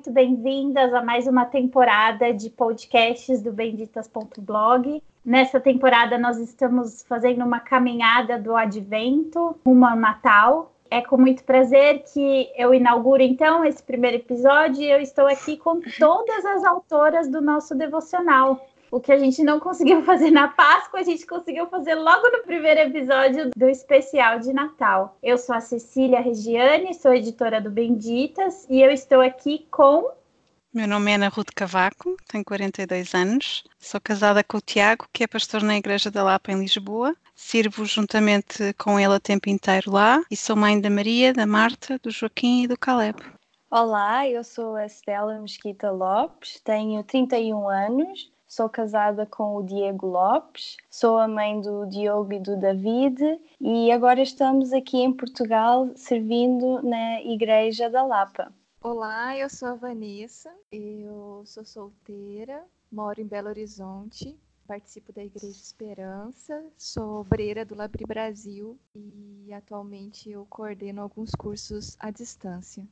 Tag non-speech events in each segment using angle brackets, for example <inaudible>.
muito bem-vindas a mais uma temporada de podcasts do benditas.blog. Nessa temporada, nós estamos fazendo uma caminhada do advento rumo ao Natal. É com muito prazer que eu inauguro então esse primeiro episódio. Eu estou aqui com todas as autoras do nosso devocional. O que a gente não conseguiu <laughs> fazer na Páscoa, a gente conseguiu fazer logo no primeiro episódio do especial de Natal. Eu sou a Cecília Regiane, sou editora do Benditas e eu estou aqui com. Meu nome é Ana Ruth Cavaco, tenho 42 anos, sou casada com o Tiago, que é pastor na Igreja da Lapa, em Lisboa. Sirvo juntamente com ele a tempo inteiro lá e sou mãe da Maria, da Marta, do Joaquim e do Caleb. Olá, eu sou a Stella Mesquita Lopes, tenho 31 anos, Sou casada com o Diego Lopes, sou a mãe do Diogo e do David e agora estamos aqui em Portugal servindo na Igreja da Lapa. Olá, eu sou a Vanessa, eu sou solteira, moro em Belo Horizonte, participo da Igreja Esperança, sou obreira do Labri Brasil e atualmente eu coordeno alguns cursos à distância.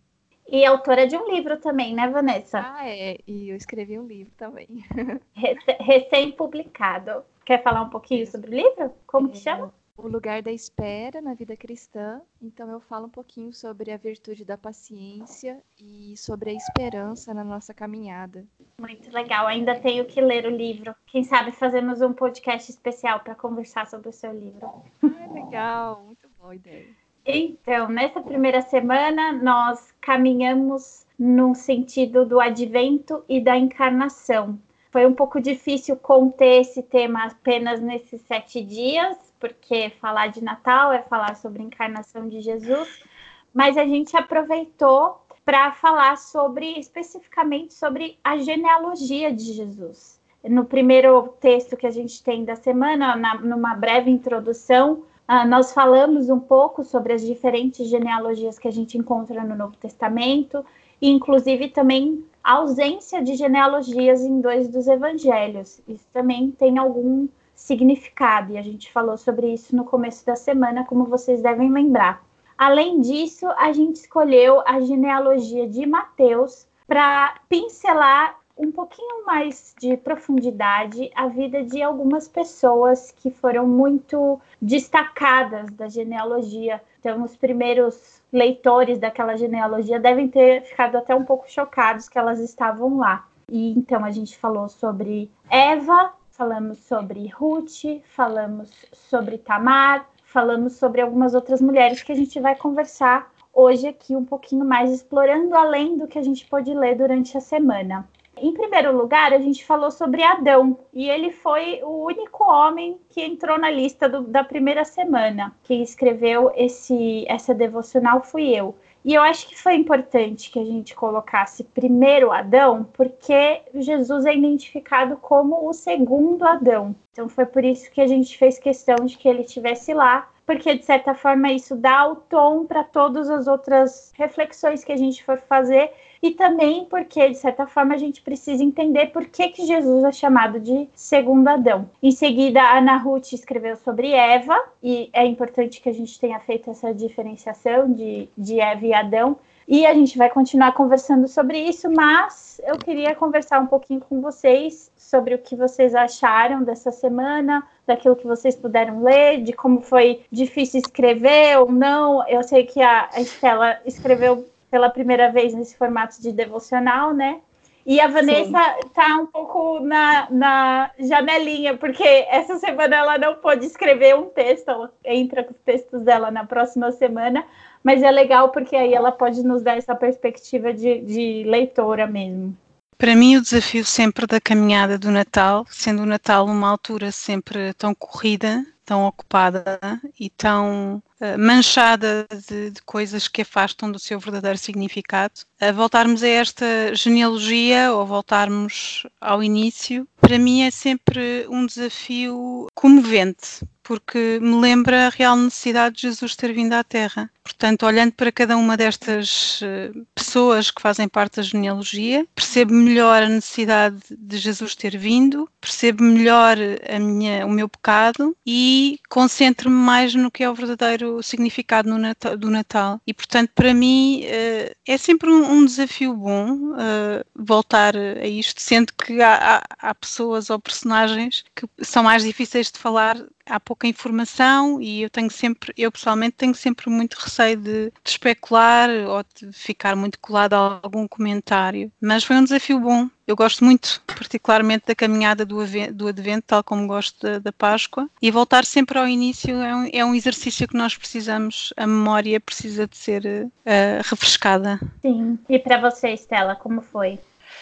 E autora de um livro também, né, Vanessa? Ah, é. E eu escrevi um livro também. <laughs> Recém-publicado. Quer falar um pouquinho sobre o livro? Como é, que chama? O Lugar da Espera na Vida Cristã. Então, eu falo um pouquinho sobre a virtude da paciência e sobre a esperança na nossa caminhada. Muito legal. Ainda tenho que ler o livro. Quem sabe fazemos um podcast especial para conversar sobre o seu livro. Ah, legal. Muito boa ideia. Então, nessa primeira semana, nós caminhamos no sentido do advento e da encarnação. Foi um pouco difícil conter esse tema apenas nesses sete dias, porque falar de Natal é falar sobre a encarnação de Jesus, mas a gente aproveitou para falar sobre especificamente sobre a genealogia de Jesus. No primeiro texto que a gente tem da semana, na, numa breve introdução, Uh, nós falamos um pouco sobre as diferentes genealogias que a gente encontra no Novo Testamento, e inclusive também a ausência de genealogias em dois dos evangelhos. Isso também tem algum significado, e a gente falou sobre isso no começo da semana, como vocês devem lembrar. Além disso, a gente escolheu a genealogia de Mateus para pincelar um pouquinho mais de profundidade a vida de algumas pessoas que foram muito destacadas da genealogia. Então, os primeiros leitores daquela genealogia devem ter ficado até um pouco chocados que elas estavam lá. E então a gente falou sobre Eva, falamos sobre Ruth, falamos sobre Tamar, falamos sobre algumas outras mulheres que a gente vai conversar hoje aqui um pouquinho mais explorando além do que a gente pôde ler durante a semana. Em primeiro lugar, a gente falou sobre Adão, e ele foi o único homem que entrou na lista do, da primeira semana. Quem escreveu esse, essa devocional fui eu. E eu acho que foi importante que a gente colocasse primeiro Adão, porque Jesus é identificado como o segundo Adão. Então foi por isso que a gente fez questão de que ele estivesse lá, porque de certa forma isso dá o tom para todas as outras reflexões que a gente for fazer e também porque, de certa forma, a gente precisa entender por que, que Jesus é chamado de segundo Adão. Em seguida, a Ana Ruth escreveu sobre Eva, e é importante que a gente tenha feito essa diferenciação de, de Eva e Adão. E a gente vai continuar conversando sobre isso, mas eu queria conversar um pouquinho com vocês sobre o que vocês acharam dessa semana, daquilo que vocês puderam ler, de como foi difícil escrever ou não. Eu sei que a Estela escreveu pela primeira vez nesse formato de devocional, né? E a Vanessa Sim. tá um pouco na, na janelinha, porque essa semana ela não pôde escrever um texto, ela entra com os textos dela na próxima semana, mas é legal porque aí ela pode nos dar essa perspectiva de, de leitora mesmo. Para mim, o desafio sempre da caminhada do Natal, sendo o Natal uma altura sempre tão corrida, tão ocupada e tão uh, manchada de, de, coisas que afastam do seu verdadeiro significado. Uh, voltarmos a esta genealogia ou voltarmos ao início, para mim é sempre um desafio comovente, porque me lembra a real necessidade de Jesus ter vindo à Terra. Portanto, olhando para cada uma destas eh, pessoas que fazem parte da genealogia, percebo melhor a necessidade de Jesus ter vindo, percebo melhor minha, o meu pecado e concentro-me mais no que é o verdadeiro significado Natal, do Natal. E, portanto, para mim eh, é sempre um, desafio bom eh, voltar a isto, sendo que há, há, há pessoas ou personagens que são mais difíceis de falar há pouca informação e eu tenho sempre, eu pessoalmente tenho sempre muito receio de, de especular ou de ficar muito colado a algum comentário. Mas foi um desafio bom. Eu gosto muito, particularmente, da caminhada do, do Advento, tal como gosto da, da, Páscoa. E voltar sempre ao início é um, é um, exercício que nós precisamos, a memória precisa de ser uh, refrescada. Sim. E para você, Estela, como foi?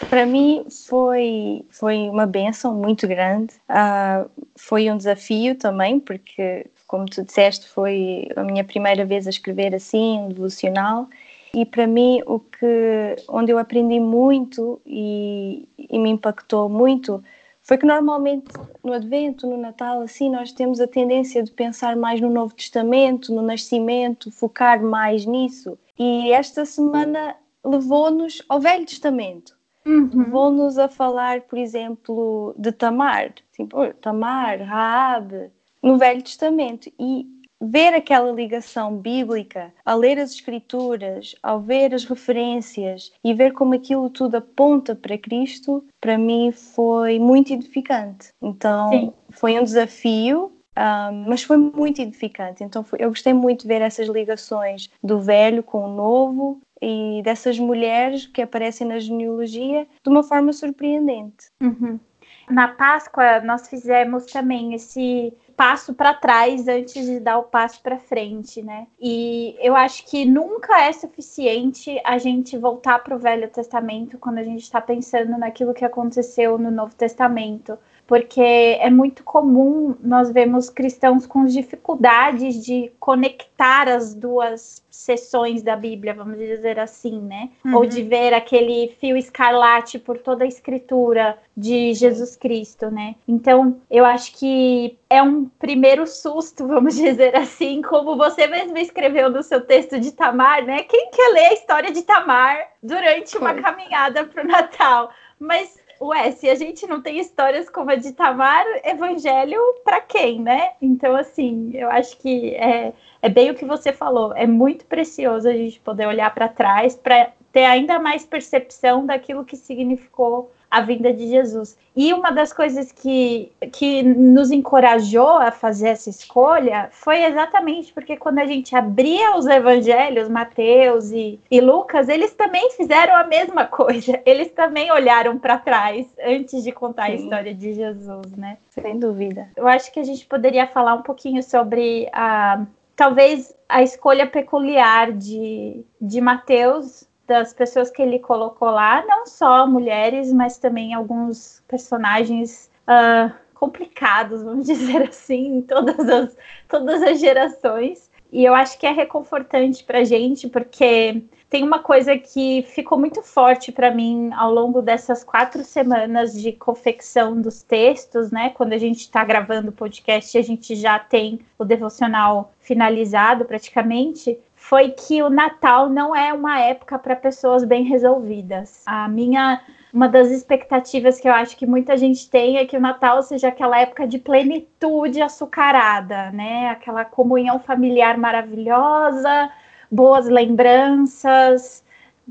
Para mim foi, foi uma benção muito grande. Uh, foi um desafio também, porque, como tu disseste, foi a minha primeira vez a escrever assim, um devocional. E para mim, o que, onde eu aprendi muito e, e me impactou muito foi que normalmente no Advento, no Natal, assim, nós temos a tendência de pensar mais no Novo Testamento, no Nascimento, focar mais nisso. E esta semana levou-nos ao Velho Testamento. Uhum. Vão-nos a falar, por exemplo, de Tamar, tipo, Tamar, Raab, no Velho Testamento. E ver aquela ligação bíblica, a ler as escrituras, ao ver as referências e ver como aquilo tudo aponta para Cristo, para mim foi muito edificante. Então Sim. foi um desafio, um, mas foi muito edificante. Então foi, eu gostei muito de ver essas ligações do velho com o novo e dessas mulheres que aparecem na genealogia de uma forma surpreendente. Uhum. Na Páscoa, nós fizemos também esse passo para trás antes de dar o passo para frente, né? E eu acho que nunca é suficiente a gente voltar para o Velho Testamento quando a gente está pensando naquilo que aconteceu no Novo Testamento porque é muito comum nós vemos cristãos com dificuldades de conectar as duas sessões da Bíblia, vamos dizer assim, né? Uhum. Ou de ver aquele fio escarlate por toda a escritura de Jesus Cristo, né? Então, eu acho que é um primeiro susto, <laughs> vamos dizer assim, como você mesmo escreveu no seu texto de Tamar, né? Quem quer ler a história de Tamar durante uma caminhada para o Natal? Mas ué, se a gente não tem histórias como a de Tamar, evangelho para quem, né? Então, assim, eu acho que é, é bem o que você falou. É muito precioso a gente poder olhar para trás para ter ainda mais percepção daquilo que significou a vinda de Jesus. E uma das coisas que, que nos encorajou a fazer essa escolha foi exatamente porque quando a gente abria os evangelhos, Mateus e, e Lucas, eles também fizeram a mesma <laughs> coisa. Eles também olharam para trás antes de contar Sim. a história de Jesus, né? Sem dúvida. Eu acho que a gente poderia falar um pouquinho sobre a talvez a escolha peculiar de, de Mateus das pessoas que ele colocou lá, não só mulheres, mas também alguns personagens uh, complicados, vamos <laughs> dizer assim, em todas as, todas as gerações. E eu acho que é reconfortante para gente, porque tem uma coisa que ficou muito forte para mim ao longo dessas quatro semanas de confecção dos textos, né? Quando a gente está gravando o podcast, a gente já tem o devocional finalizado praticamente foi que o Natal não é uma época para pessoas bem resolvidas. A minha uma das expectativas que eu acho que muita gente tem é que o Natal seja aquela época de plenitude açucarada, né? Aquela comunhão familiar maravilhosa, boas lembranças,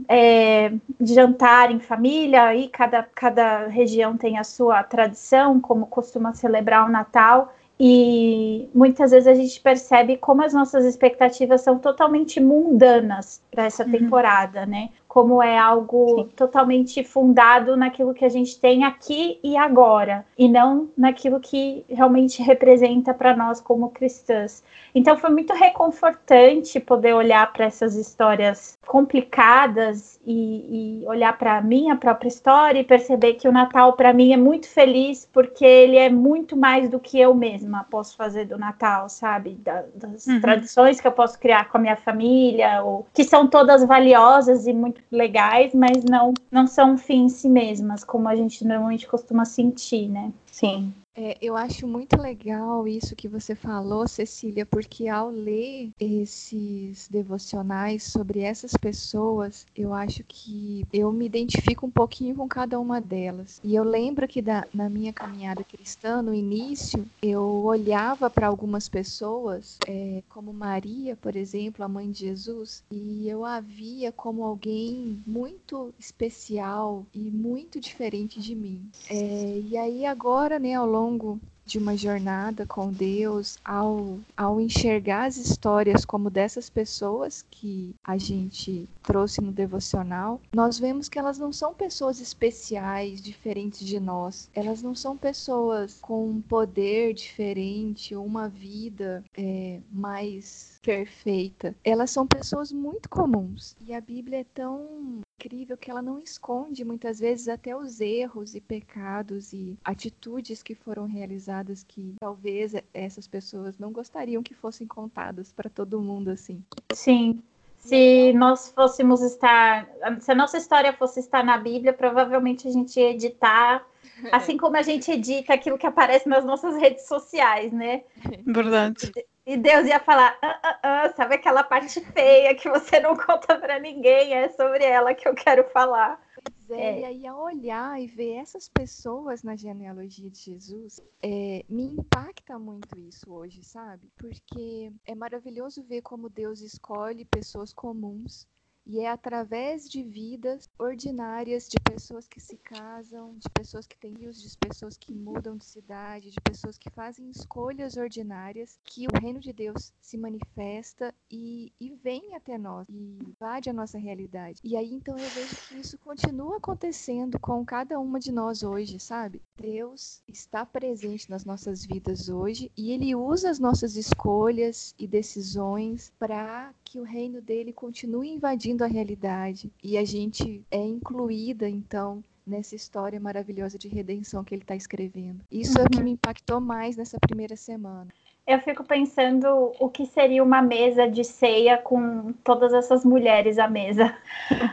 é, jantar em família, e cada, cada região tem a sua tradição, como costuma celebrar o Natal. E muitas vezes a gente percebe como as nossas expectativas são totalmente mundanas para essa uhum. temporada, né? Como é algo Sim. totalmente fundado naquilo que a gente tem aqui e agora, e não naquilo que realmente representa para nós como cristãs. Então foi muito reconfortante poder olhar para essas histórias complicadas e, e olhar para a minha própria história e perceber que o Natal para mim é muito feliz porque ele é muito mais do que eu mesma posso fazer do Natal, sabe? Da, das uhum. tradições que eu posso criar com a minha família, ou que são todas valiosas e muito legais, mas não, não são um fim em si mesmas, como a gente normalmente costuma sentir, né? Sim. É, eu acho muito legal isso que você falou, Cecília, porque ao ler esses devocionais sobre essas pessoas, eu acho que eu me identifico um pouquinho com cada uma delas. E eu lembro que da, na minha caminhada cristã, no início, eu olhava para algumas pessoas, é, como Maria, por exemplo, a mãe de Jesus, e eu a via como alguém muito especial e muito diferente de mim. É, e aí agora, né, ao longo longo de uma jornada com Deus, ao, ao enxergar as histórias como dessas pessoas que a gente trouxe no devocional, nós vemos que elas não são pessoas especiais, diferentes de nós. Elas não são pessoas com um poder diferente uma vida é, mais perfeita. Elas são pessoas muito comuns. E a Bíblia é tão incrível que ela não esconde muitas vezes até os erros e pecados e atitudes que foram realizadas que talvez essas pessoas não gostariam que fossem contadas para todo mundo assim. Sim. Se nós fôssemos estar, se a nossa história fosse estar na Bíblia, provavelmente a gente ia editar, <laughs> assim como a gente edita aquilo que aparece nas nossas redes sociais, né? Verdade. E Deus ia falar, ah, ah, ah, sabe aquela parte feia que você não conta para ninguém? É sobre ela que eu quero falar. Pois é, é. e aí a olhar e ver essas pessoas na genealogia de Jesus, é, me impacta muito isso hoje, sabe? Porque é maravilhoso ver como Deus escolhe pessoas comuns e é através de vidas ordinárias, de pessoas que se casam, de pessoas que têm filhos, de pessoas que mudam de cidade, de pessoas que fazem escolhas ordinárias, que o reino de Deus se manifesta e, e vem até nós, e invade a nossa realidade. E aí então eu vejo que isso continua acontecendo com cada uma de nós hoje, sabe? Deus está presente nas nossas vidas hoje e ele usa as nossas escolhas e decisões para que o reino dele continue invadindo a realidade e a gente é incluída então nessa história maravilhosa de redenção que ele está escrevendo. Isso é o que me impactou mais nessa primeira semana. Eu fico pensando o que seria uma mesa de ceia com todas essas mulheres à mesa.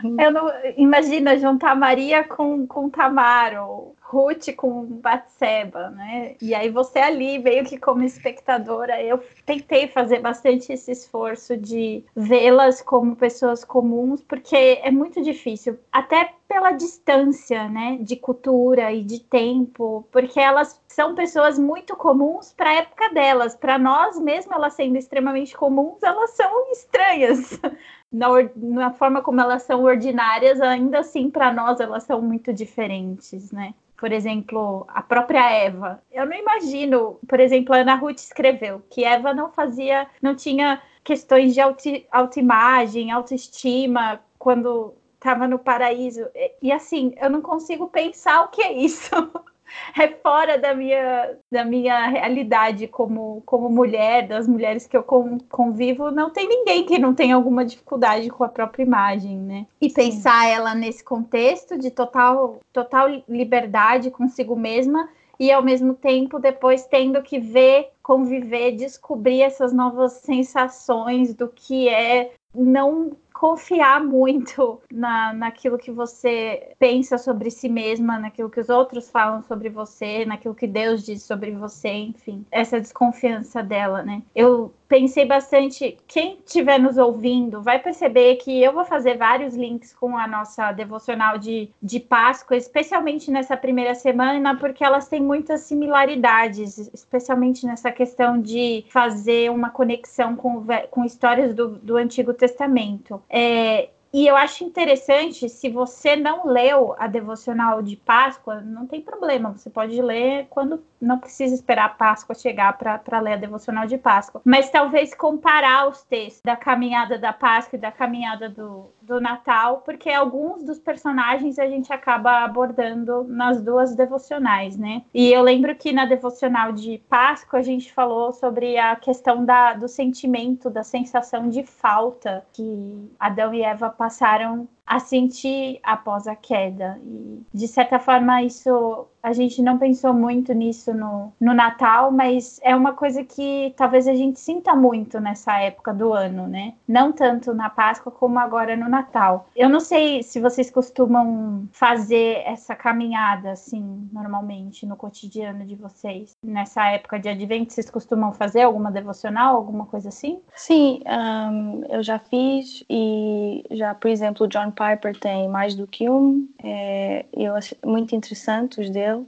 Uhum. <laughs> Eu não imagina juntar Maria com, com Tamaro, Ruth com Batseba, né? E aí você ali, meio que como espectadora, eu tentei fazer bastante esse esforço de vê-las como pessoas comuns, porque é muito difícil, até pela distância, né, de cultura e de tempo, porque elas são pessoas muito comuns para a época delas. Para nós, mesmo elas sendo extremamente comuns, elas são estranhas. <laughs> Na, na forma como elas são ordinárias, ainda assim, para nós, elas são muito diferentes, né? Por exemplo, a própria Eva. Eu não imagino, por exemplo, a Ana Ruth escreveu que Eva não fazia, não tinha questões de auto, autoimagem, autoestima quando estava no paraíso. E, e assim, eu não consigo pensar o que é isso. <laughs> <laughs> é fora da minha, da minha realidade como, como mulher, das mulheres que eu convivo, não tem ninguém que não tenha alguma dificuldade com a própria imagem, né? E Sim. pensar ela nesse contexto de total, total liberdade consigo mesma e ao mesmo tempo depois tendo que ver, conviver, descobrir essas novas sensações do que é não confiar muito na, naquilo que você pensa sobre si mesma, naquilo que os outros falam sobre você, naquilo que Deus diz sobre você, enfim, essa desconfiança dela, né? Eu pensei bastante. Quem estiver nos ouvindo vai perceber que eu vou fazer vários links com a nossa devocional de, de Páscoa, especialmente nessa primeira semana, porque elas têm muitas similaridades, especialmente nessa questão de fazer uma conexão com, com histórias do, do Antigo Testamento. É, e eu acho interessante, se você não leu a devocional de Páscoa, não tem problema, você pode ler quando não precisa esperar a Páscoa chegar para ler a devocional de Páscoa. Mas talvez comparar os textos da caminhada da Páscoa e da caminhada do, do Natal, porque alguns dos personagens a gente acaba abordando nas duas devocionais, né? E eu lembro que na devocional de Páscoa a gente falou sobre a questão da, do sentimento, da sensação de falta que Adão e Eva passaram a sentir após a queda. E, de certa forma, isso a gente não pensou muito nisso no, no Natal, mas é uma coisa que talvez a gente sinta muito nessa época do ano, né? Não tanto na Páscoa como agora no Natal. Eu não sei se vocês costumam fazer essa caminhada assim, normalmente, no cotidiano de vocês. Nessa época de advento, vocês costumam fazer alguma devocional, alguma coisa assim? Sim, um, eu já fiz e já, por exemplo, John Piper tem mais do que um. É, eu acho muito interessante os dele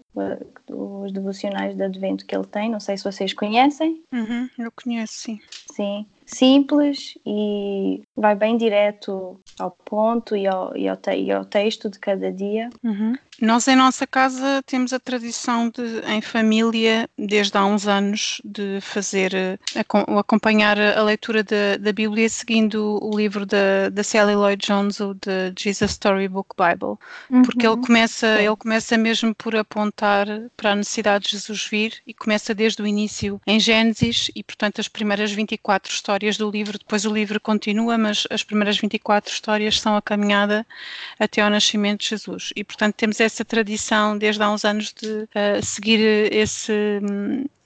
os devocionais de advento que ele tem. Não sei se vocês conhecem. Uhum, eu conheço, sim. Sim, simples e vai bem direto ao ponto e ao, e ao, te, e ao texto de cada dia. Uhum. Nós em nossa casa temos a tradição de, em família, desde há uns anos, de fazer, eh, acompanhar a leitura da, da Bíblia seguindo o livro da, da Sally Lloyd Jones, o de Jesus Storybook Bible, uhum. porque ele começa, ele começa mesmo por apontar para a necessidade de Jesus vir e começa desde o início em Gênesis e, portanto, as primeiras 24 histórias do livro, depois o livro continua, mas as primeiras 24 histórias são a caminhada até ao nascimento de Jesus. E, portanto, temos essa tradição desde há uns anos de uh, seguir esse,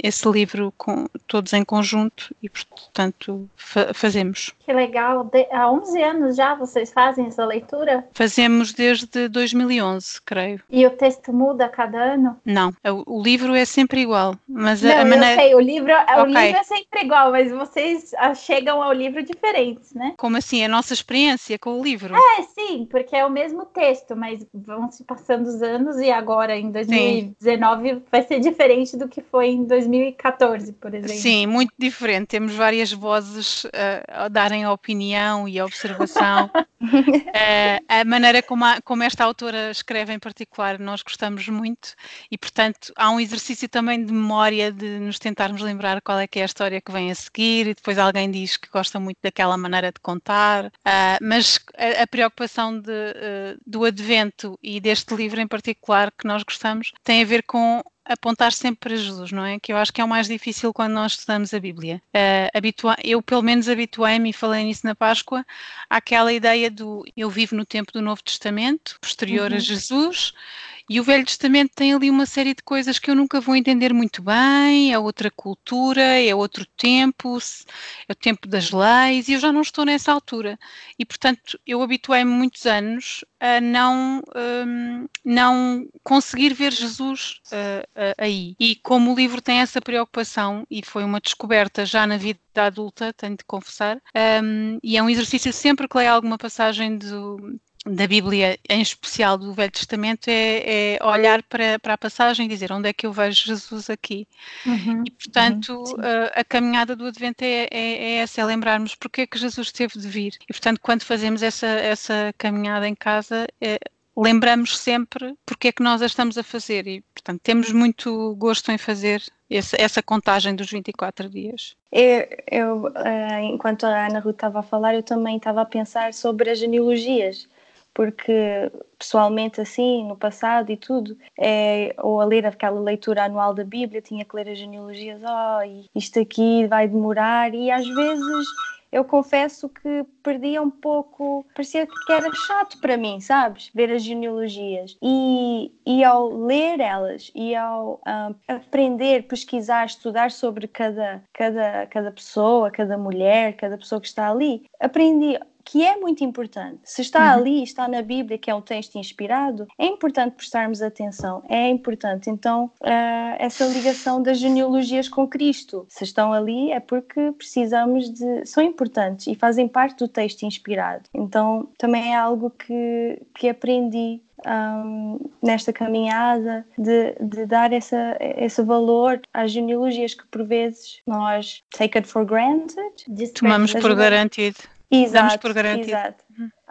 esse livro com, todos em conjunto e, portanto, fa fazemos. Que legal! De, há 11 anos já vocês fazem essa leitura? Fazemos desde 2011, creio. E o texto muda a cada ano? Não, o, o livro é sempre igual, mas Não, a, maneira... sei, o livro, okay. o livro é sempre igual, mas vocês chegam ao livro diferentes, né? Como assim? A nossa experiência com o livro? É, sim, porque é o mesmo texto, mas vão se passando os anos e agora em 2019 sim. vai ser diferente do que foi em 2019. 2014, por exemplo. Sim, muito diferente. Temos várias vozes uh, a darem a opinião e a observação. uh, <laughs> a maneira como, a, como, esta autora escreve em particular, nós gostamos muito e, portanto, há um exercício também de memória de nos tentarmos lembrar qual é que é a história que vem a seguir e depois alguém diz que gosta muito daquela maneira de contar. Uh, mas a, a preocupação de, do advento e deste livro em particular que nós gostamos tem a ver com apontar sempre para Jesus, não é? Que eu acho que é o mais difícil quando nós estudamos a Bíblia. Uh, habitua eu, pelo menos, habituei-me, e falei nisso na Páscoa, àquela ideia do eu vivo no tempo do Novo Testamento, posterior uhum. a Jesus, e o Velho Testamento tem ali uma série de coisas que eu nunca vou entender muito bem, é outra cultura, é outro tempo, é o tempo das leis, e eu já não estou nessa altura. E, portanto, eu habituei-me muitos anos a não, um, não conseguir ver Jesus uh, uh, aí. E como o livro tem essa preocupação, e foi uma descoberta já na vida adulta, tenho de confessar, um, e é um exercício sempre que leio alguma passagem do, da Bíblia, em especial do Velho Testamento, é, é olhar para, para, a passagem e dizer onde é que eu vejo Jesus aqui. Uhum, e, portanto, uhum, a, a, caminhada do Advento é, é, é, essa, é lembrarmos porque é que Jesus teve de vir. E, portanto, quando fazemos essa, essa caminhada em casa, é, lembramos sempre porque é que nós a estamos a fazer. E, portanto, temos muito gosto em fazer essa, essa contagem dos 24 dias. Eu, eu uh, enquanto a Ana Ruth estava a falar, eu também estava a pensar sobre as genealogias porque pessoalmente assim, no passado e tudo, é, ou a ler aquela leitura anual da Bíblia, tinha que ler as genealogias, oh, isto aqui vai demorar, e às vezes eu confesso que perdia um pouco, parecia que era chato para mim, sabes? Ver as genealogias. E, e ao ler elas e ao um, aprender, pesquisar, estudar sobre cada, cada, cada pessoa, cada mulher, cada pessoa que está ali, aprendi que é muito importante. Se está uhum. ali, está na Bíblia, que é um texto inspirado, é importante prestarmos atenção, é importante. Então, uh, essa ligação das genealogias com Cristo, se estão ali, é porque precisamos de. são importantes e fazem parte do texto inspirado. Então, também é algo que, que aprendi um, nesta caminhada de, de, dar essa, esse valor às genealogias que por vezes nós take it for granted. Tomamos por garantido. Exato, Damos por garantido. Exato.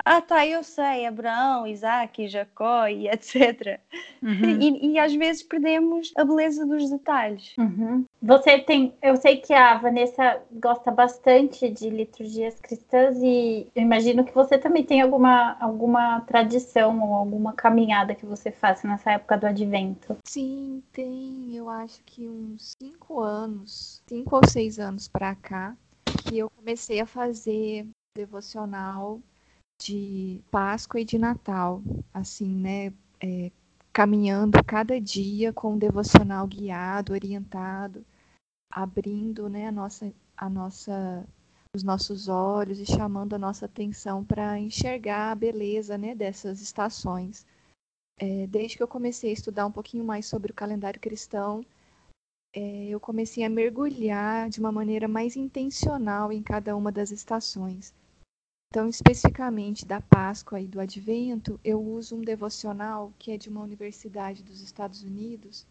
Ah, tá, eu sei, Abraão, Isaac, Jacó e <laughs> etc. Uhum. E, e, às vezes perdemos a beleza dos detalhes. Uhum. Você tem, eu sei que a Vanessa gosta bastante de liturgias cristãs e eu imagino que você também tem alguma, alguma tradição ou alguma caminhada que você faça nessa época do advento. Sim, tem, eu acho que uns cinco anos, cinco ou seis anos para cá, que eu comecei a fazer devocional de Páscoa e de Natal, assim, né? É, caminhando cada dia com um devocional guiado, orientado, abrindo, né, a nossa, a nossa, os nossos olhos e chamando a nossa atenção para enxergar a beleza, né, dessas estações. É, desde que eu comecei a estudar um pouquinho mais sobre o calendário cristão, é, eu comecei a mergulhar de uma maneira mais intencional em cada uma das estações. Então, especificamente da Páscoa e do Advento, eu uso um devocional que é de uma universidade dos Estados Unidos,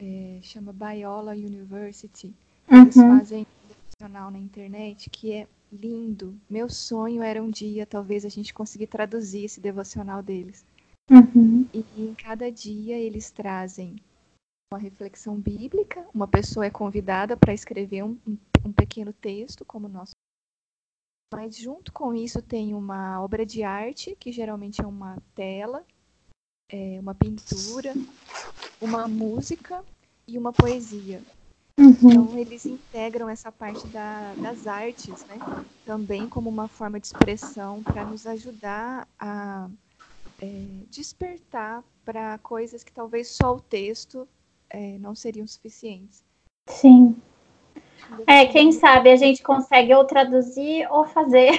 é, chama Biola University. Eles uhum. fazem um devocional na internet que é lindo. Meu sonho era um dia, talvez, a gente conseguir traduzir esse devocional deles. Uhum. E em cada dia eles trazem uma reflexão bíblica, uma pessoa é convidada para escrever um, um, pequeno texto, como nós. Mas junto com isso tem uma obra de arte, que geralmente é uma tela, é, uma pintura, uma música e uma poesia. Uhum. Então eles integram essa parte da, das artes, né? Também como uma forma de expressão para nos ajudar a é, despertar para coisas que talvez só o texto é, não seriam suficientes. Sim. É, quem sabe a gente consegue ou traduzir ou fazer.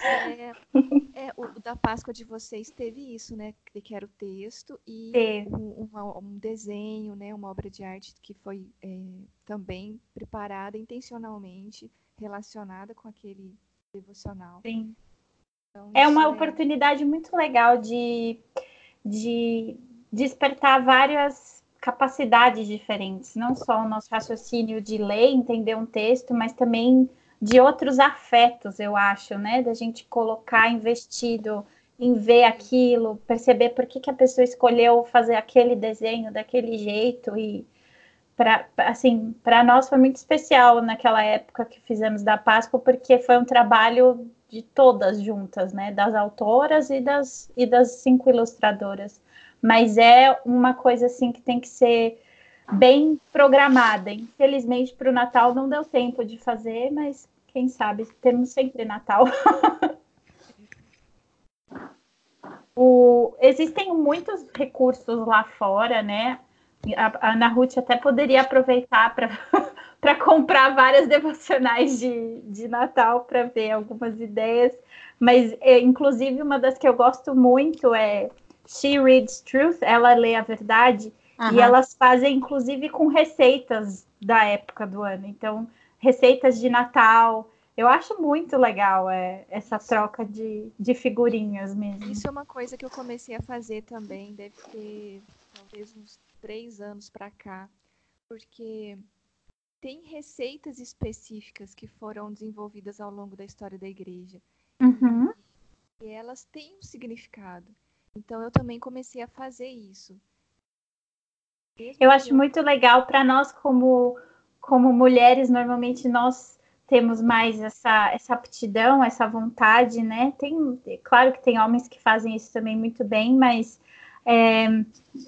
É, é, o da Páscoa de vocês teve isso, né? Que era o texto e um, um, desenho, né? Uma obra de arte que foi é, também preparada intencionalmente, relacionada com aquele devocional. Sim. Então, é uma é oportunidade muito legal de, de despertar várias capacidades diferentes, não só o nosso raciocínio de ler, entender um texto, mas também de outros afetos, eu acho, né? Da gente colocar investido em ver aquilo, perceber por que, que a pessoa escolheu fazer aquele desenho daquele jeito e para assim, para nós foi muito especial naquela época que fizemos da Páscoa, porque foi um trabalho de todas juntas, né? Das autoras e das, e das cinco ilustradoras. Mas é uma coisa assim que tem que ser bem programada. Infelizmente, para o Natal não deu tempo de fazer, mas quem sabe temos sempre Natal. <laughs> o, existem muitos recursos lá fora, né? A, Ana Ruth até poderia aproveitar para <laughs> para comprar várias devocionais de, de Natal para ver algumas ideias. Mas, é, inclusive, uma das que eu gosto muito é She Reads Truth, ela lê a verdade, uhum. e elas fazem, inclusive, com receitas da época do ano. Então, receitas de Natal. Eu acho muito legal é, essa troca de, de figurinhas mesmo. Isso é uma coisa que eu comecei a fazer também, deve ter talvez uns três anos para cá, porque tem receitas específicas que foram desenvolvidas ao longo da história da igreja. Uhum. E elas têm um significado. Então eu também comecei a fazer isso. eu acho eu... muito legal para nós como como mulheres, normalmente nós temos mais essa, essa aptidão, essa vontade, né? Tem, claro que tem homens que fazem isso também muito bem, mas é,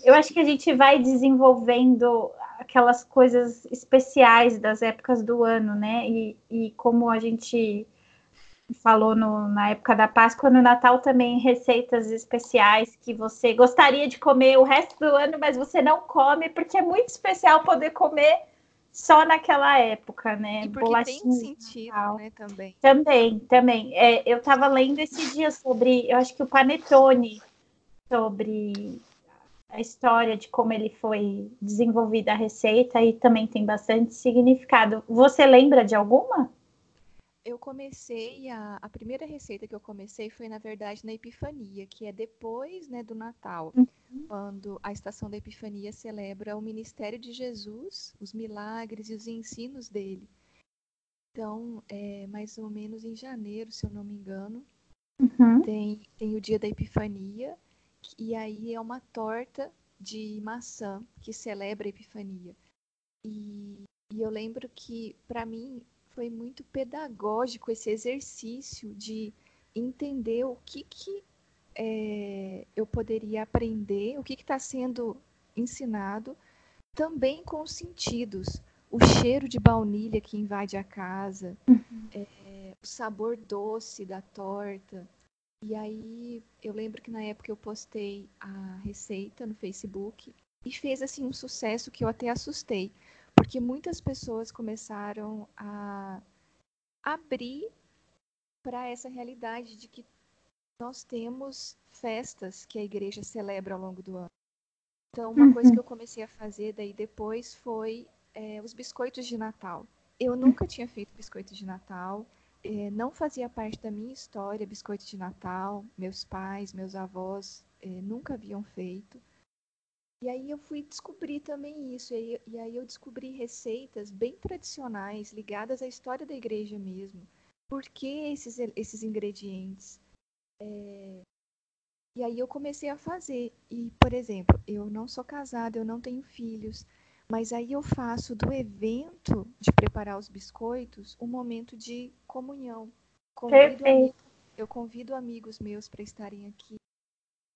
eu acho que a gente vai desenvolvendo aquelas coisas especiais das épocas do ano, né? E, e como a gente falou no, na época da Páscoa, no Natal também receitas especiais que você gostaria de comer o resto do ano, mas você não come porque é muito especial poder comer só naquela época, né? E porque tem sentido, né, também. Também, também. É, eu estava lendo esse dia sobre, eu acho que o panetone, sobre a história de como ele foi desenvolvida a receita e também tem bastante significado. Você lembra de alguma? Eu comecei a, a primeira receita que eu comecei foi na verdade na Epifania, que é depois, né, do Natal, uhum. quando a estação da Epifania celebra o ministério de Jesus, os milagres e os ensinos dele. Então, é mais ou menos em janeiro, se eu não me engano, uhum. tem, tem o dia da Epifania e aí é uma torta de maçã que celebra a Epifania. E, e eu lembro que, para mim, foi muito pedagógico esse exercício de entender o que, que é, eu poderia aprender, o que está sendo ensinado, também com os sentidos. O cheiro de baunilha que invade a casa, uhum. é, o sabor doce da torta. E aí eu lembro que na época eu postei a receita no Facebook e fez assim um sucesso que eu até assustei, porque muitas pessoas começaram a abrir para essa realidade de que nós temos festas que a igreja celebra ao longo do ano. Então, uma coisa que eu comecei a fazer daí depois foi é, os biscoitos de Natal. Eu nunca tinha feito biscoito de Natal, é, não fazia parte da minha história biscoito de Natal. Meus pais, meus avós é, nunca haviam feito. E aí eu fui descobrir também isso. E aí, e aí, eu descobri receitas bem tradicionais, ligadas à história da igreja mesmo. Por que esses, esses ingredientes? É... E aí eu comecei a fazer. E, por exemplo, eu não sou casada, eu não tenho filhos. Mas aí eu faço do evento de preparar os biscoitos um momento de comunhão. Convido amigos, eu convido amigos meus para estarem aqui.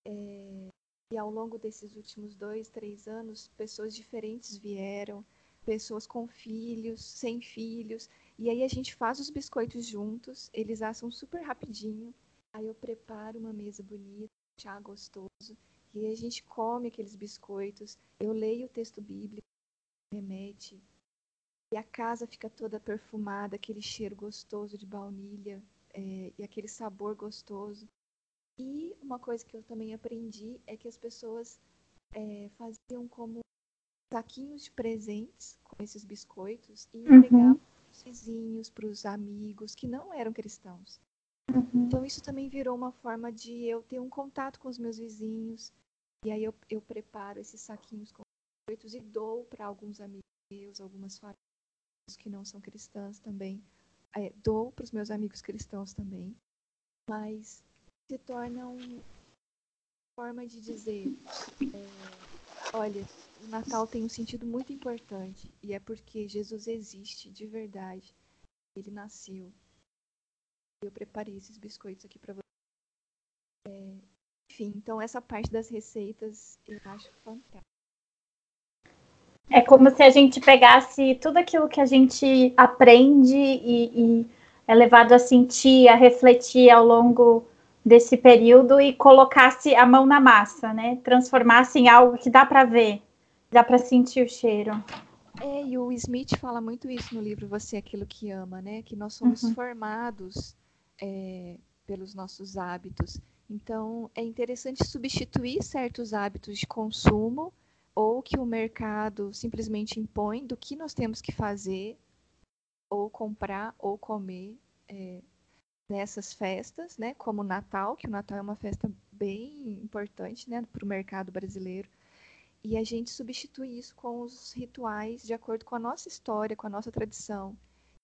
É, e ao longo desses últimos dois, três anos, pessoas diferentes vieram, pessoas com filhos, sem filhos. E aí a gente faz os biscoitos juntos, eles assam super rapidinho. Aí eu preparo uma mesa bonita, chá gostoso. E a gente come aqueles biscoitos. Eu leio o texto bíblico remete. E a casa fica toda perfumada, aquele cheiro gostoso de baunilha é, e aquele sabor gostoso. E uma coisa que eu também aprendi é que as pessoas é, faziam como saquinhos de presentes com esses biscoitos e uhum. entregavam para os vizinhos, para os amigos que não eram cristãos. Uhum. Então isso também virou uma forma de eu ter um contato com os meus vizinhos. E aí eu, eu preparo esses saquinhos com e dou para alguns amigos meus, algumas famílias que não são cristãs também. É, dou para os meus amigos cristãos também. Mas se torna uma forma de dizer: é, olha, o Natal tem um sentido muito importante e é porque Jesus existe de verdade. Ele nasceu. Eu preparei esses biscoitos aqui para você. É, enfim, então essa parte das receitas eu acho fantástica. É como se a gente pegasse tudo aquilo que a gente aprende e, e é levado a sentir, a refletir ao longo desse período e colocasse a mão na massa, né? Transformasse em algo que dá para ver, dá para sentir o cheiro. É, e o Smith fala muito isso no livro Você é Aquilo que Ama, né? Que nós somos uhum. formados é, pelos nossos hábitos. Então, é interessante substituir certos hábitos de consumo ou que o mercado simplesmente impõe do que nós temos que fazer, ou comprar, ou comer é, nessas festas, né? Como o Natal, que o Natal é uma festa bem importante, né, para o mercado brasileiro. E a gente substitui isso com os rituais de acordo com a nossa história, com a nossa tradição.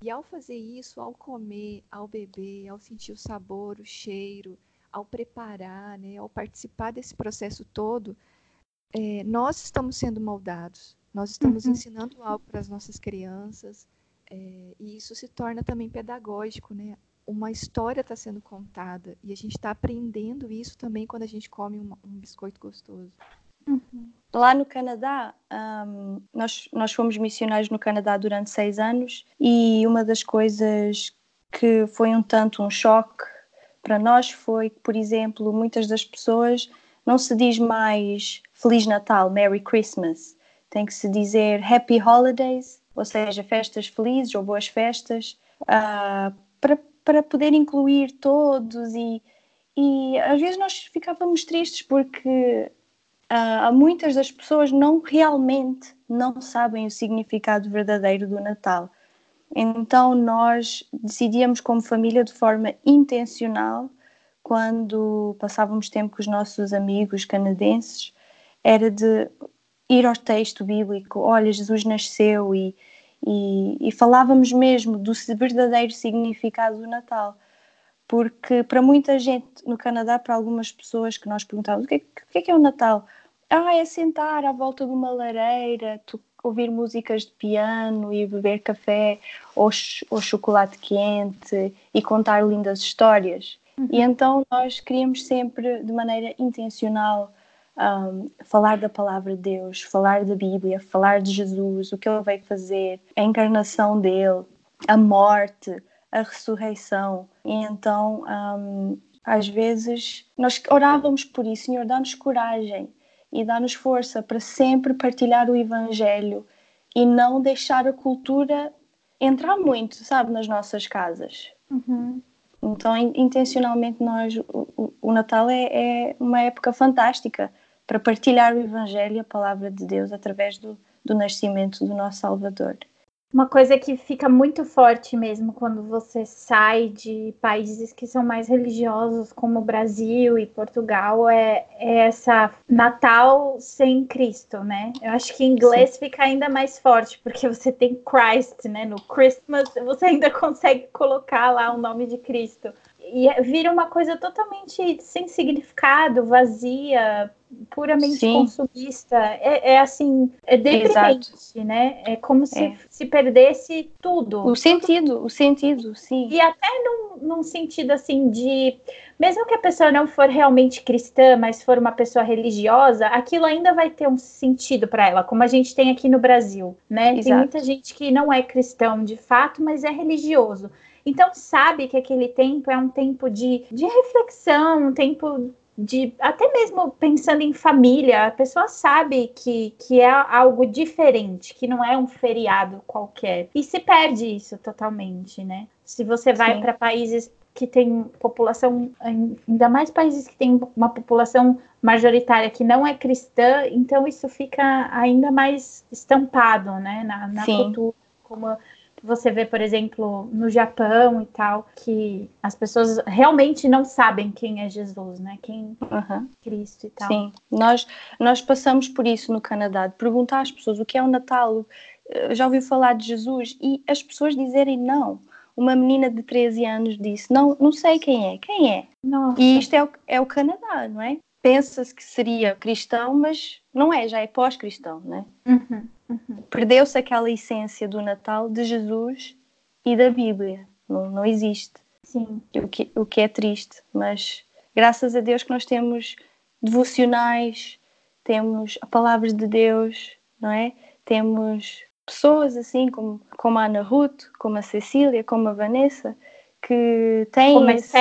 E ao fazer isso, ao comer, ao beber, ao sentir o sabor, o cheiro, ao preparar, né, ao participar desse processo todo, é, nós estamos sendo moldados, nós estamos uhum. ensinando algo para as nossas crianças, é, e isso se torna também pedagógico, né? Uma história está sendo contada e a gente está aprendendo isso também quando a gente come um, um biscoito gostoso. Uhum. Lá no Canadá, um, nós, nós fomos missionários no Canadá durante seis anos e uma das coisas que foi um tanto um choque para nós foi que, por exemplo, muitas das pessoas não se diz mais Feliz Natal, Merry Christmas. Tem que se dizer Happy Holidays, ou seja, festas felizes ou boas festas, uh, para, para poder incluir todos. E, e às vezes nós ficávamos tristes porque uh, muitas das pessoas não realmente não sabem o significado verdadeiro do Natal. Então nós decidíamos como família de forma intencional quando passávamos tempo com os nossos amigos canadenses, era de ir ao texto bíblico, olha, Jesus nasceu e, e, e falávamos mesmo do verdadeiro significado do Natal. Porque para muita gente no Canadá, para algumas pessoas que nós perguntávamos o que, é, o que é, que é o Natal? Ah, é sentar à volta de uma lareira, ouvir músicas de piano e beber café ou, ou chocolate quente e contar lindas histórias. Uhum. E então nós queríamos sempre, de maneira intencional, um, falar da palavra de Deus, falar da Bíblia, falar de Jesus, o que ele veio fazer, a encarnação dele, a morte, a ressurreição. E então, um, às vezes, nós orávamos por isso, Senhor, dá-nos coragem e dá-nos força para sempre partilhar o Evangelho e não deixar a cultura entrar muito, sabe, nas nossas casas. Uhum. Então, intencionalmente, nós, o, o Natal é, é, uma época fantástica para partilhar o Evangelho e a palavra de Deus através do, do nascimento do nosso Salvador. Uma coisa que fica muito forte mesmo quando você sai de países que são mais religiosos, como o Brasil e Portugal, é, é essa Natal sem Cristo, né? Eu acho que em inglês Sim. fica ainda mais forte, porque você tem Christ, né? No Christmas você ainda <laughs> consegue colocar lá o nome de Cristo e é, vira uma coisa totalmente sem significado, vazia, puramente Sim. consumista. É, é, assim, é deprimente, Exato. né? É como se é. se perdesse tudo. O sentido, o sentido, sim. E até num, num sentido assim de. Mesmo que a pessoa não for realmente cristã, mas for uma pessoa religiosa, aquilo ainda vai ter um sentido para ela, como a gente tem aqui no Brasil, né? Exato. Tem muita gente que não é cristão de fato, mas é religioso. Então sabe que aquele tempo é um tempo de, de reflexão, um tempo de até mesmo pensando em família, a pessoa sabe que, que é algo diferente, que não é um feriado qualquer. E se perde isso totalmente, né? Se você vai para países que tem população, ainda mais países que têm uma população majoritária que não é cristã, então isso fica ainda mais estampado, né, na, na cultura, como você vê, por exemplo, no Japão e tal, que as pessoas realmente não sabem quem é Jesus, né? Quem uhum. é Cristo e tal. Sim, nós, nós passamos por isso no Canadá, de perguntar às pessoas o que é o Natal, eh, já ouviu falar de Jesus? E as pessoas dizerem não. Uma menina de 13 anos disse: Não, não sei quem é. Quem é? Nossa. E isto é o, é o Canadá, não é? Pensa-se que seria cristão, mas não é, já é pós-cristão, não é? Uhum. Uhum. Perdeu-se aquela essência do Natal de Jesus e da Bíblia. Não, não existe. Sim. O que, o que é triste. Mas graças a Deus que nós temos devocionais, temos a palavra de Deus, não é? Temos pessoas assim como, como a Ana Ruth, como a Cecília, como a Vanessa, que têm como esse,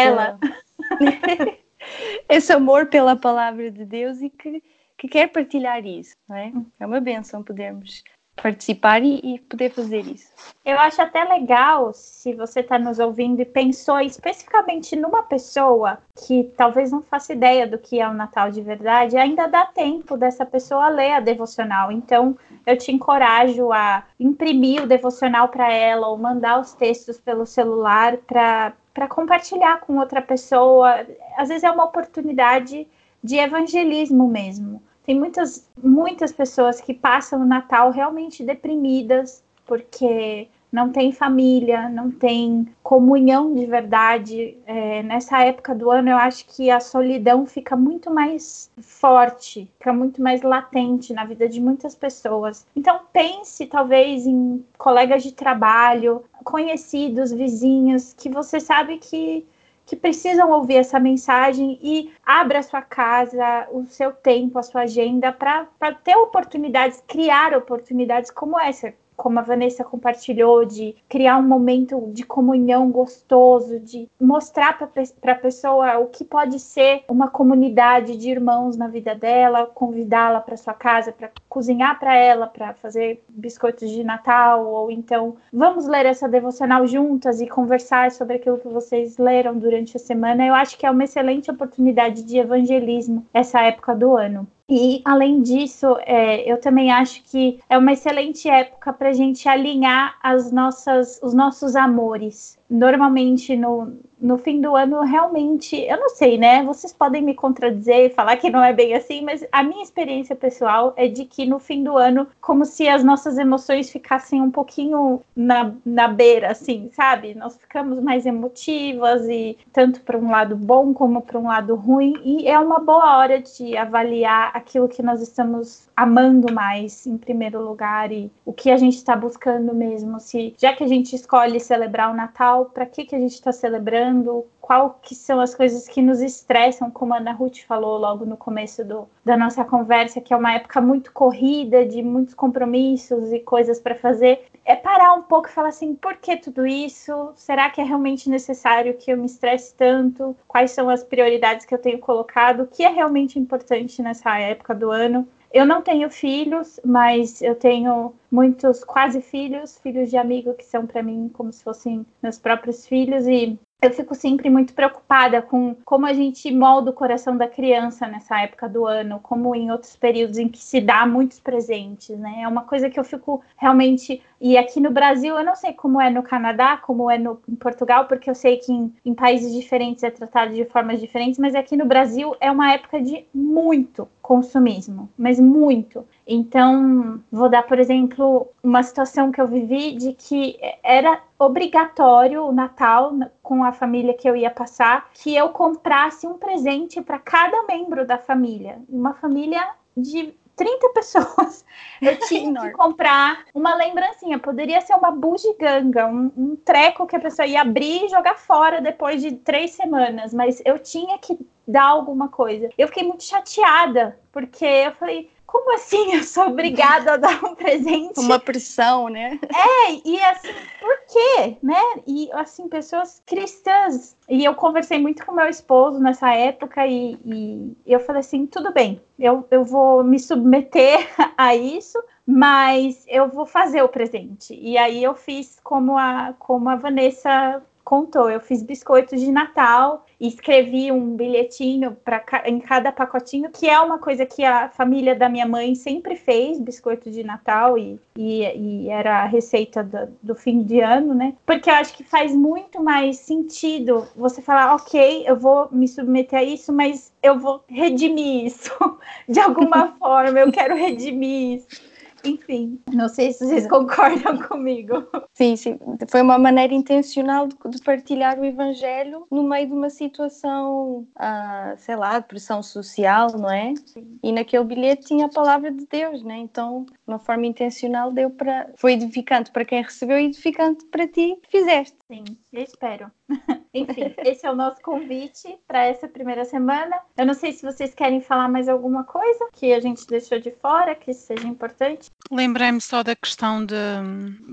<laughs> esse amor pela palavra de Deus e que que quer partilhar isso, é? Hum. É uma benção podermos participar e, e, poder fazer isso. Eu acho até legal se você está nos ouvindo e pensou especificamente numa pessoa que talvez não faça ideia do que é o Natal de verdade, ainda dá tempo dessa pessoa ler a devocional. Então, eu te encorajo a imprimir o devocional para ela ou mandar os textos pelo celular para para compartilhar com outra pessoa. Às vezes é uma oportunidade de evangelismo mesmo. Tem muitas, muitas pessoas que passam o Natal realmente deprimidas, porque não tem família, não tem comunhão de verdade. É, nessa época do ano, eu acho que a solidão fica muito mais forte, fica muito mais latente na vida de muitas pessoas. Então, pense talvez em colegas de trabalho, conhecidos, vizinhos, que você sabe que que precisam ouvir essa mensagem e abra a sua casa, o seu tempo, a sua agenda para ter oportunidades, criar oportunidades como essa como a Vanessa compartilhou, de criar um momento de comunhão gostoso, de mostrar para a pessoa o que pode ser uma comunidade de irmãos na vida dela, convidá-la para sua casa, para cozinhar para ela, para fazer biscoitos de Natal, ou então vamos ler essa devocional juntas e conversar sobre aquilo que vocês leram durante a semana. Eu acho que é uma excelente oportunidade de evangelismo essa época do ano. E, além disso, é, eu também acho que é uma excelente época para a gente alinhar as nossas, os nossos amores. Normalmente no, no fim do ano, realmente, eu não sei, né? Vocês podem me contradizer e falar que não é bem assim, mas a minha experiência pessoal é de que no fim do ano, como se as nossas emoções ficassem um pouquinho na, na beira, assim, sabe? Nós ficamos mais emotivas e tanto para um lado bom como para um lado ruim, e é uma boa hora de avaliar aquilo que nós estamos amando mais em primeiro lugar e o que a gente está buscando mesmo. Se já que a gente escolhe celebrar o Natal, para que, que a gente está celebrando? Passando, qual que são as coisas que nos estressam, como a Ana Ruth falou logo no começo do, da nossa conversa, que é uma época muito corrida, de muitos compromissos e coisas para fazer. É parar um pouco e falar assim, por que tudo isso? Será que é realmente necessário que eu me estresse tanto? Quais são as prioridades que eu tenho colocado? O que é realmente importante nessa época do ano? Eu não tenho filhos, mas eu tenho muitos quase filhos, filhos de amigo que são para mim como se fossem meus próprios filhos e eu fico sempre muito preocupada com como a gente molda o coração da criança nessa época do ano, como em outros períodos em que se dá muitos presentes, né? É uma coisa que eu fico realmente. E aqui no Brasil, eu não sei como é no Canadá, como é no, em Portugal, porque eu sei que em, em países diferentes é tratado de formas diferentes, mas aqui no Brasil é uma época de muito consumismo, mas muito. Então, vou dar, por exemplo, uma situação que eu vivi de que era obrigatório o Natal com a família que eu ia passar, que eu comprasse um presente para cada membro da família. Uma família de 30 <laughs> pessoas. Eu <laughs> tinha que comprar uma lembrancinha. Poderia ser uma bugiganga, um, um treco que a pessoa ia abrir e jogar fora depois de três semanas, mas eu tinha que dar alguma coisa. Eu fiquei muito chateada, porque eu falei, como assim eu sou obrigada a dar um presente? Uma pressão, né? É, e assim, por quê, né? E assim, pessoas cristãs. E eu conversei muito com meu esposo nessa época e, e eu falei assim, tudo bem, eu, eu vou me submeter <laughs> a isso, mas eu vou fazer o presente. E aí eu fiz como a, como a Vanessa contou, eu fiz biscoitos de Natal escrevi um bilhetinho para em cada pacotinho, que é uma coisa que a família da minha mãe sempre fez, biscoito de Natal, e, e, e era a receita do, do, fim de ano, né? Porque eu acho que faz muito mais sentido você falar, ok, eu vou me submeter a isso, mas eu vou redimir isso <laughs> de alguma <laughs> forma, eu quero redimir isso. Enfim, não sei se vocês <laughs> concordam comigo. Sim, sim. Foi uma maneira intencional de, de partilhar o Evangelho no meio de uma situação, ah, sei lá, de pressão social, não é? Sim. E naquele bilhete tinha a palavra de Deus, né? Então, de uma forma intencional, deu para. Foi edificante para quem recebeu e edificante para ti que fizeste. Sim, eu espero. <laughs> Enfim, <laughs> esse é o nosso convite para essa primeira semana. Eu não sei se vocês querem falar mais alguma coisa que a gente deixou de fora, que seja importante. Lembrei-me só da questão de,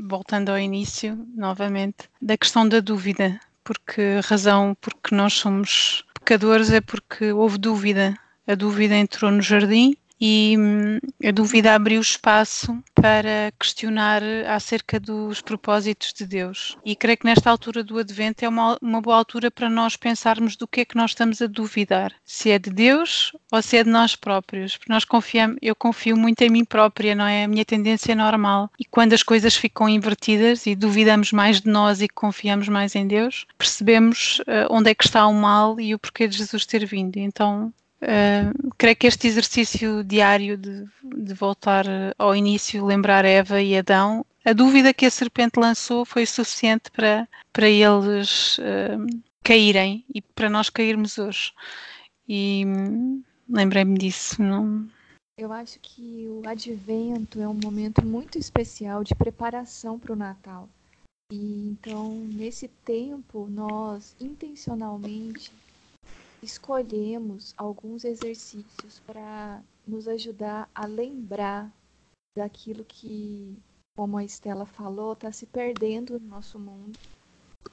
voltando ao início, novamente, da questão da dúvida. Porque a razão porque nós somos pecadores é porque houve dúvida. A dúvida entrou no jardim e hum, a dúvida abriu espaço para questionar acerca dos propósitos de Deus. E creio que nesta altura do Advento é uma, uma boa altura para nós pensarmos do que é que nós estamos a duvidar, se é de Deus ou se é de nós próprios, porque nós confiamos, eu confio muito em mim própria, não é a minha tendência normal. E quando as coisas ficam invertidas e duvidamos mais de nós e confiamos mais em Deus, percebemos uh, onde é que está o mal e o porquê de Jesus ter vindo. Então Uh, creio que este exercício diário de, de, voltar ao início, lembrar Eva e Adão, a dúvida que a serpente lançou foi suficiente para, para eles uh, caírem e para nós cairmos hoje. E hum, lembrei-me disso. Não... Eu acho que o advento é um momento muito especial de preparação para o Natal. E então, nesse tempo, nós intencionalmente escolhemos alguns exercícios para nos ajudar a lembrar daquilo que, como a Estela falou, está se perdendo no nosso mundo.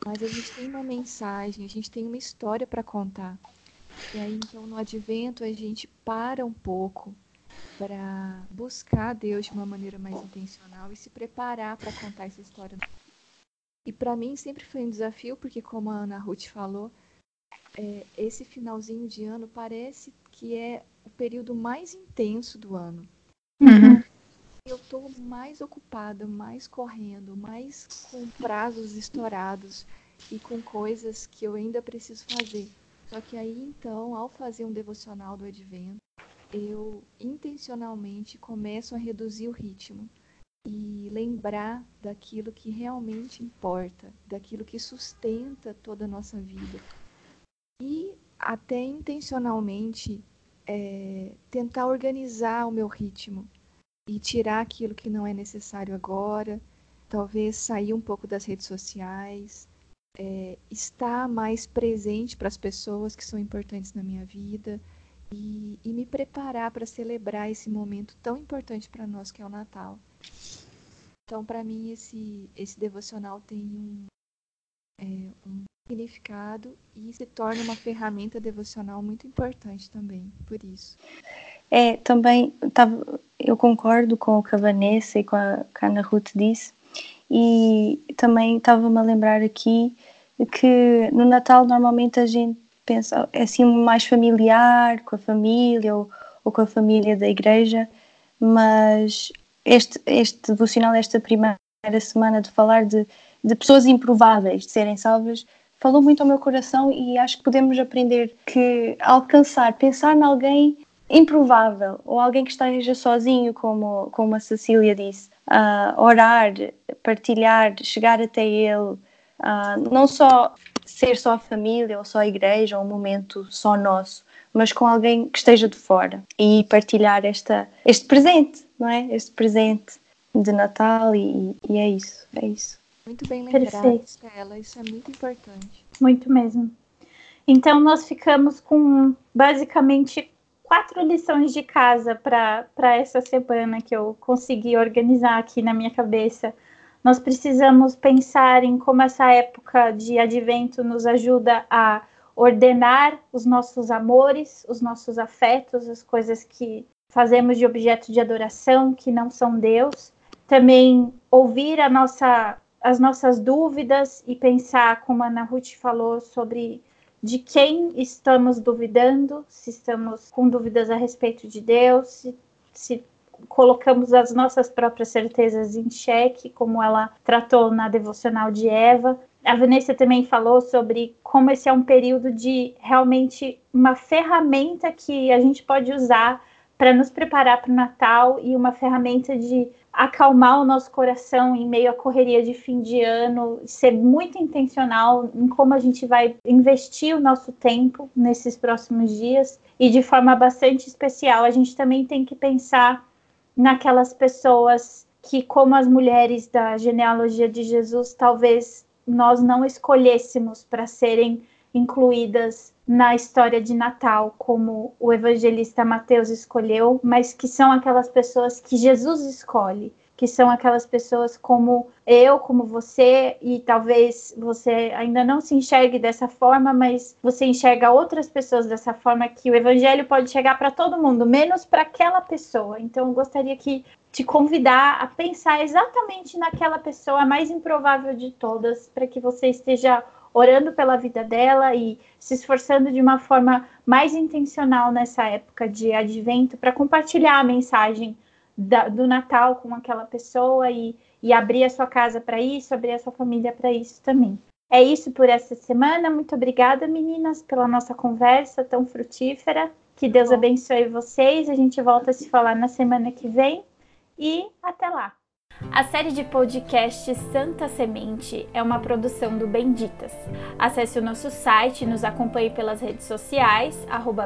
Mas a gente tem uma mensagem, a gente tem uma história para contar. E aí, então, no advento, a gente para um pouco para buscar Deus de uma maneira mais intencional e se preparar para contar essa história. E para mim sempre foi um desafio, porque, como a Ana Ruth falou, é, esse finalzinho de ano parece que é o período mais intenso do ano. Uhum. Eu estou mais ocupada, mais correndo, mais com prazos estourados e com coisas que eu ainda preciso fazer. Só que aí então, ao fazer um devocional do Advento, eu intencionalmente começo a reduzir o ritmo e lembrar daquilo que realmente importa, daquilo que sustenta toda a nossa vida, e até intencionalmente é, tentar organizar o meu ritmo e tirar aquilo que não é necessário agora, talvez sair um pouco das redes sociais, é, estar mais presente para as pessoas que são importantes na minha vida e, e me preparar para celebrar esse momento tão importante para nós que é o Natal. Então, para mim, esse, esse devocional tem um, é, um significado e se torna uma ferramenta devocional muito importante também, por isso. É, também tava, eu concordo com o que a Vanessa e com a Ana Ruth disse, e também estava-me a lembrar aqui que no Natal normalmente a gente pensa é assim mais familiar, com a família ou, ou com a família da igreja, mas este, este devocional, esta primeira semana de falar de, de pessoas improváveis, de serem salvas, falou muito ao meu coração e acho que podemos aprender que alcançar, pensar em alguém improvável ou alguém que esteja sozinho, como, como a Cecília disse, uh, orar, partilhar, chegar até ele, uh, não só ser só a família ou só a igreja ou um momento só nosso, mas com alguém que esteja de fora e partilhar esta, este presente, não é? Este presente de Natal e, e é isso, é isso. Muito bem lembrado, Estela, isso é muito importante. Muito mesmo. Então nós ficamos com basicamente quatro lições de casa para essa semana que eu consegui organizar aqui na minha cabeça nós precisamos pensar em como essa época de advento nos ajuda a ordenar os nossos amores, os nossos afetos, as coisas que fazemos de objeto de adoração que não são Deus. Também ouvir a nossa, as nossas dúvidas e pensar, como a Ana Ruth falou, sobre de quem estamos duvidando, se estamos com dúvidas a respeito de Deus, se, se colocamos as nossas próprias certezas em xeque, como ela tratou na devocional de Eva. A Vanessa também falou sobre como esse é um período de realmente uma ferramenta que a gente pode usar para nos preparar para o Natal e uma ferramenta de acalmar o nosso coração em meio à correria de fim de ano, ser muito intencional em como a gente vai investir o nosso tempo nesses próximos dias e de forma bastante especial. A gente também tem que pensar naquelas pessoas que, como as mulheres da genealogia de Jesus, talvez nós não escolhêssemos para serem incluídas na história de Natal, como o evangelista Mateus escolheu, mas que são aquelas pessoas que Jesus escolhe que são aquelas pessoas como eu, como você, e talvez você ainda não se enxergue dessa forma, mas você enxerga outras pessoas dessa forma que o evangelho pode chegar para todo mundo, menos para aquela pessoa. Então, eu gostaria que te convidar a pensar exatamente naquela pessoa mais improvável de todas, para que você esteja orando pela vida dela e se esforçando de uma forma mais intencional nessa época de advento para compartilhar a mensagem da, do Natal com aquela pessoa e, e abrir a sua casa para isso, abrir a sua família para isso também. É isso por essa semana. Muito obrigada, meninas, pela nossa conversa tão frutífera. Que Deus abençoe vocês. A gente volta a se falar na semana que vem e até lá. A série de podcast Santa Semente é uma produção do Benditas. Acesse o nosso site e nos acompanhe pelas redes sociais,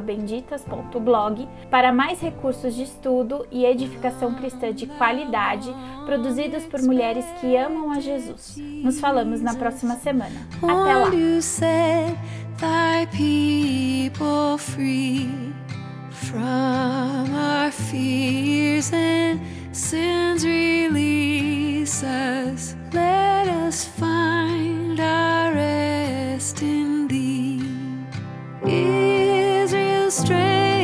benditas.blog, para mais recursos de estudo e edificação cristã de qualidade, produzidos por mulheres que amam a Jesus. Nos falamos na próxima semana. Até lá! Sins release us, let us find our rest in Thee. Israel's strength.